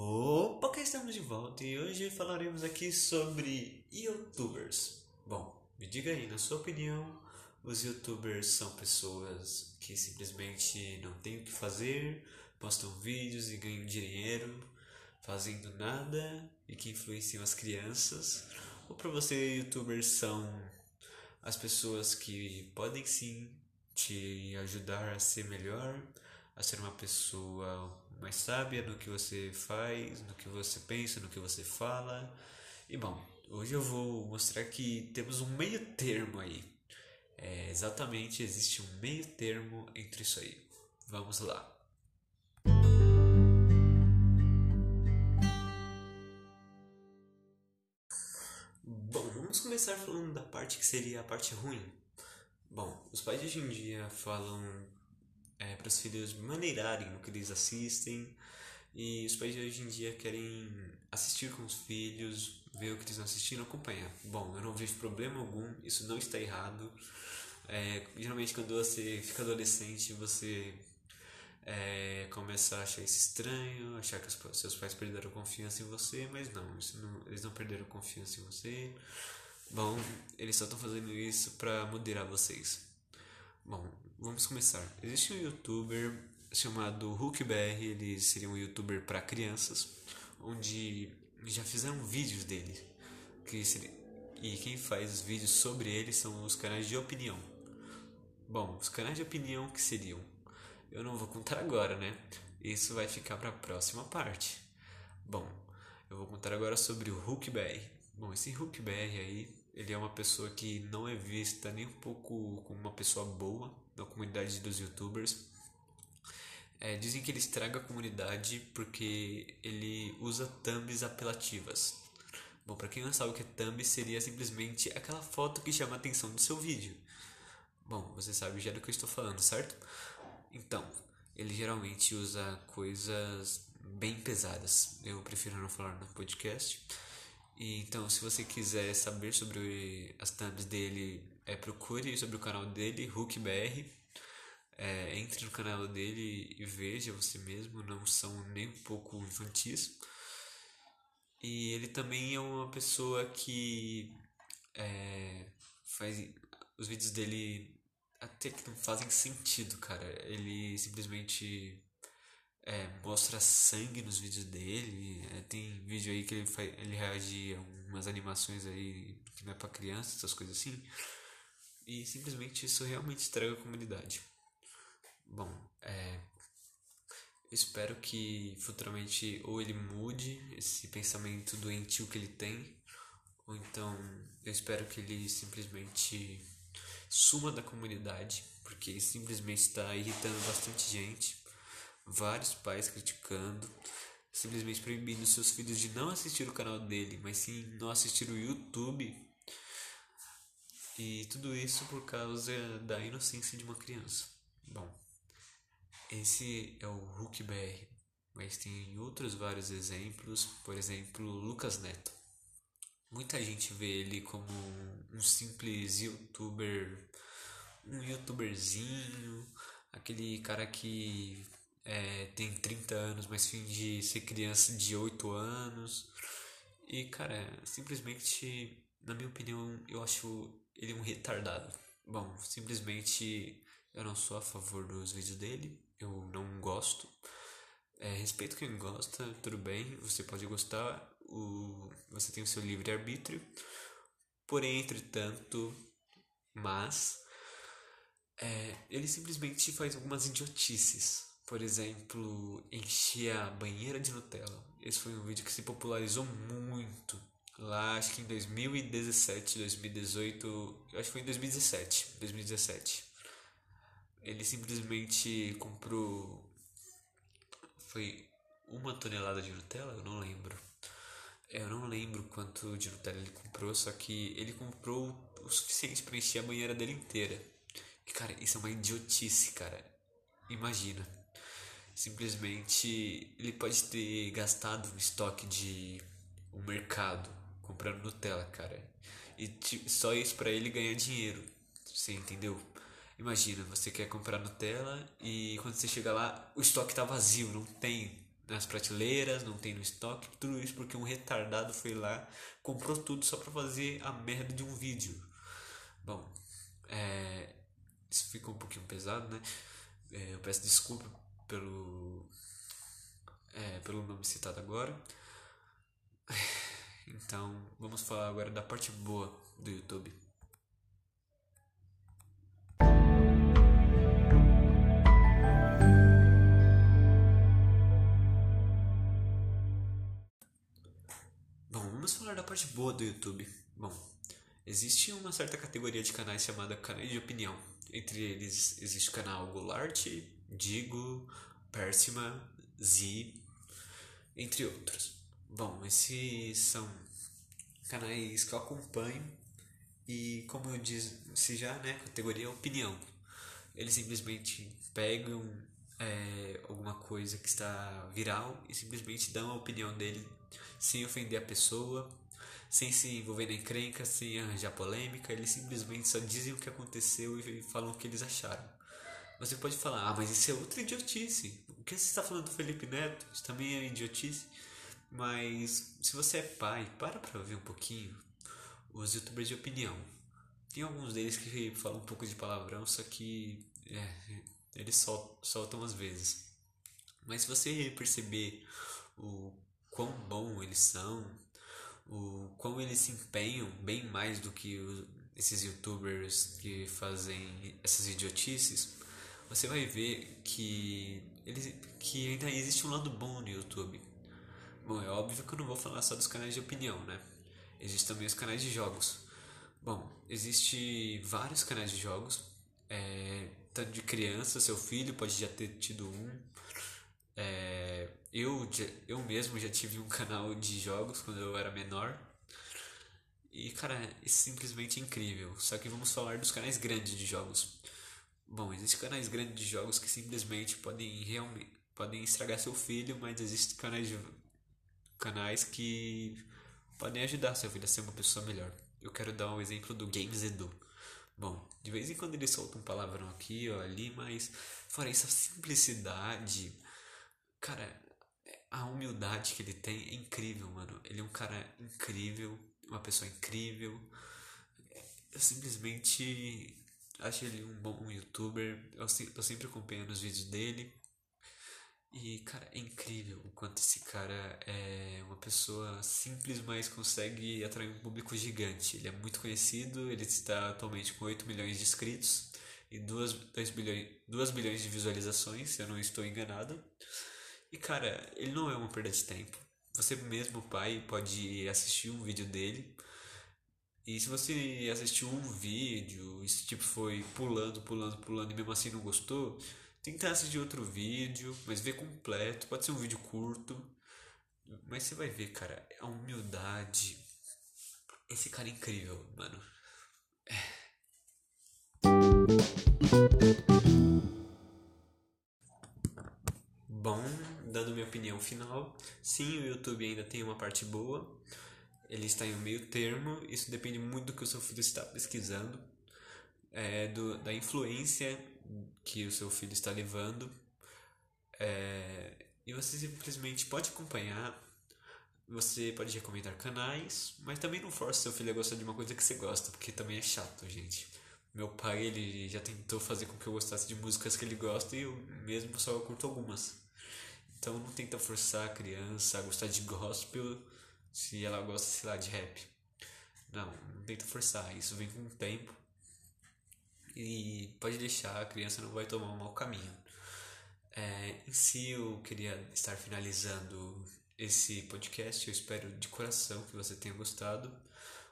Opa, cá estamos de volta e hoje falaremos aqui sobre youtubers. Bom, me diga aí, na sua opinião, os youtubers são pessoas que simplesmente não têm o que fazer, postam vídeos e ganham dinheiro fazendo nada e que influenciam as crianças? Ou para você, youtubers são as pessoas que podem sim te ajudar a ser melhor, a ser uma pessoa mais sábia no que você faz, no que você pensa, no que você fala. E bom, hoje eu vou mostrar que temos um meio termo aí. É, exatamente, existe um meio termo entre isso aí. Vamos lá. Bom, vamos começar falando da parte que seria a parte ruim. Bom, os pais de hoje em dia falam é, para os filhos maneirarem no que eles assistem e os pais de hoje em dia querem assistir com os filhos, ver o que eles estão assistindo, acompanhar. Bom, eu não vejo problema algum, isso não está errado. É, geralmente quando você fica adolescente, você é, começa a achar isso estranho, achar que os seus pais perderam confiança em você, mas não, não eles não perderam confiança em você. Bom, eles só estão fazendo isso para moderar vocês. Bom, vamos começar. Existe um youtuber chamado HookBR, ele seria um youtuber para crianças, onde já fizeram vídeos dele. Que seria, e quem faz os vídeos sobre ele são os canais de opinião. Bom, os canais de opinião que seriam? Eu não vou contar agora, né? Isso vai ficar para a próxima parte. Bom, eu vou contar agora sobre o HookBR. Bom, esse HookBR aí ele é uma pessoa que não é vista nem um pouco como uma pessoa boa na comunidade dos youtubers. É, dizem que ele estraga a comunidade porque ele usa thumbs apelativas. Bom, para quem não sabe o que é thumb, seria simplesmente aquela foto que chama a atenção do seu vídeo. Bom, você sabe já do que eu estou falando, certo? Então, ele geralmente usa coisas bem pesadas. Eu prefiro não falar no podcast. Então, se você quiser saber sobre as thumbs dele, é, procure sobre o canal dele, HookBR. É, entre no canal dele e veja você mesmo, não são nem um pouco infantis. E ele também é uma pessoa que é, faz os vídeos dele até que não fazem sentido, cara. Ele simplesmente é, mostra sangue nos vídeos dele. É, tem vídeo aí que ele, faz, ele reage a umas animações aí que não é pra criança, essas coisas assim. E simplesmente isso realmente estraga a comunidade. Bom, é, espero que futuramente ou ele mude esse pensamento doentio que ele tem, ou então eu espero que ele simplesmente suma da comunidade, porque simplesmente está irritando bastante gente vários pais criticando, simplesmente proibindo seus filhos de não assistir o canal dele, mas sim não assistir o YouTube. E tudo isso por causa da inocência de uma criança. Bom, esse é o Hulk BR, mas tem outros vários exemplos, por exemplo, Lucas Neto. Muita gente vê ele como um simples youtuber, um youtuberzinho, aquele cara que é, tem 30 anos, mas finge ser criança de 8 anos. E, cara, simplesmente, na minha opinião, eu acho ele um retardado. Bom, simplesmente eu não sou a favor dos vídeos dele, eu não gosto. É, respeito quem gosta, tudo bem, você pode gostar, o, você tem o seu livre-arbítrio. Porém, entretanto, mas é, ele simplesmente faz algumas idiotices por exemplo, encher a banheira de Nutella. Esse foi um vídeo que se popularizou muito lá, acho que em 2017, 2018, eu acho que foi em 2017, 2017. Ele simplesmente comprou foi uma tonelada de Nutella, eu não lembro. Eu não lembro quanto de Nutella ele comprou, só que ele comprou o suficiente para encher a banheira dele inteira. E cara, isso é uma idiotice, cara. Imagina simplesmente ele pode ter gastado no estoque de um mercado comprando Nutella, cara. E só isso para ele ganhar dinheiro. Você entendeu? Imagina, você quer comprar Nutella e quando você chega lá, o estoque tá vazio, não tem nas prateleiras, não tem no estoque, tudo isso porque um retardado foi lá, comprou tudo só pra fazer a merda de um vídeo. Bom, é, isso ficou um pouquinho pesado, né? É, eu peço desculpa pelo, é, pelo nome citado agora. Então, vamos falar agora da parte boa do YouTube. Bom, vamos falar da parte boa do YouTube. Bom, existe uma certa categoria de canais chamada canais de opinião. Entre eles existe o canal Goulart, Digo, Persima, Z, entre outros. Bom, esses são canais que eu acompanho e como eu disse já, né, categoria opinião. Eles simplesmente pegam é, alguma coisa que está viral e simplesmente dão a opinião dele sem ofender a pessoa, sem se envolver na encrenca, sem arranjar polêmica, eles simplesmente só dizem o que aconteceu e falam o que eles acharam. Você pode falar, ah, mas isso é outra idiotice. O que você está falando do Felipe Neto? Isso também é idiotice. Mas se você é pai, para pra ver um pouquinho os youtubers de opinião. Tem alguns deles que falam um pouco de palavrão, só que é, eles sol, soltam às vezes. Mas se você perceber o quão bom eles são, o quão eles se empenham bem mais do que os, esses youtubers que fazem essas idiotices, você vai ver que, eles, que ainda existe um lado bom no YouTube. Bom, é óbvio que eu não vou falar só dos canais de opinião, né? Existem também os canais de jogos. Bom, existe vários canais de jogos, é, tanto de criança, seu filho pode já ter tido um. É, eu, eu mesmo já tive um canal de jogos quando eu era menor. E, cara, é simplesmente incrível. Só que vamos falar dos canais grandes de jogos. Bom, existem canais grandes de jogos que simplesmente podem realmente podem estragar seu filho, mas existem canais de canais que podem ajudar seu filho a ser uma pessoa melhor. Eu quero dar um exemplo do Games Edu. Bom, de vez em quando ele solta um palavrão aqui ou ali, mas fora isso, a simplicidade, cara, a humildade que ele tem é incrível, mano. Ele é um cara incrível, uma pessoa incrível. Eu simplesmente acho ele um bom youtuber. Eu, eu sempre acompanho os vídeos dele. E, cara, é incrível o quanto esse cara é uma pessoa simples, mas consegue atrair um público gigante. Ele é muito conhecido, ele está atualmente com 8 milhões de inscritos e 2, 2, bilhões, 2 bilhões de visualizações, se eu não estou enganado. E, cara, ele não é uma perda de tempo. Você mesmo, pai, pode assistir um vídeo dele. E se você assistiu um vídeo, esse tipo foi pulando, pulando, pulando e mesmo assim não gostou, Tentar assistir outro vídeo, mas ver completo. Pode ser um vídeo curto. Mas você vai ver, cara, a humildade. Esse cara é incrível, mano. É. Bom, dando minha opinião final, sim, o YouTube ainda tem uma parte boa. Ele está em um meio termo. Isso depende muito do que o seu filho está pesquisando, é, do, da influência que o seu filho está levando. É, e você simplesmente pode acompanhar, você pode recomendar canais, mas também não force seu filho a gostar de uma coisa que você gosta, porque também é chato, gente. Meu pai, ele já tentou fazer com que eu gostasse de músicas que ele gosta e eu mesmo só curto algumas. Então não tenta forçar a criança a gostar de gospel se ela gosta, sei lá, de rap. Não, não tenta forçar, isso vem com o tempo e pode deixar, a criança não vai tomar um mau caminho. É, em si, eu queria estar finalizando esse podcast. Eu espero de coração que você tenha gostado.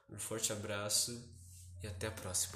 Um forte abraço e até a próxima.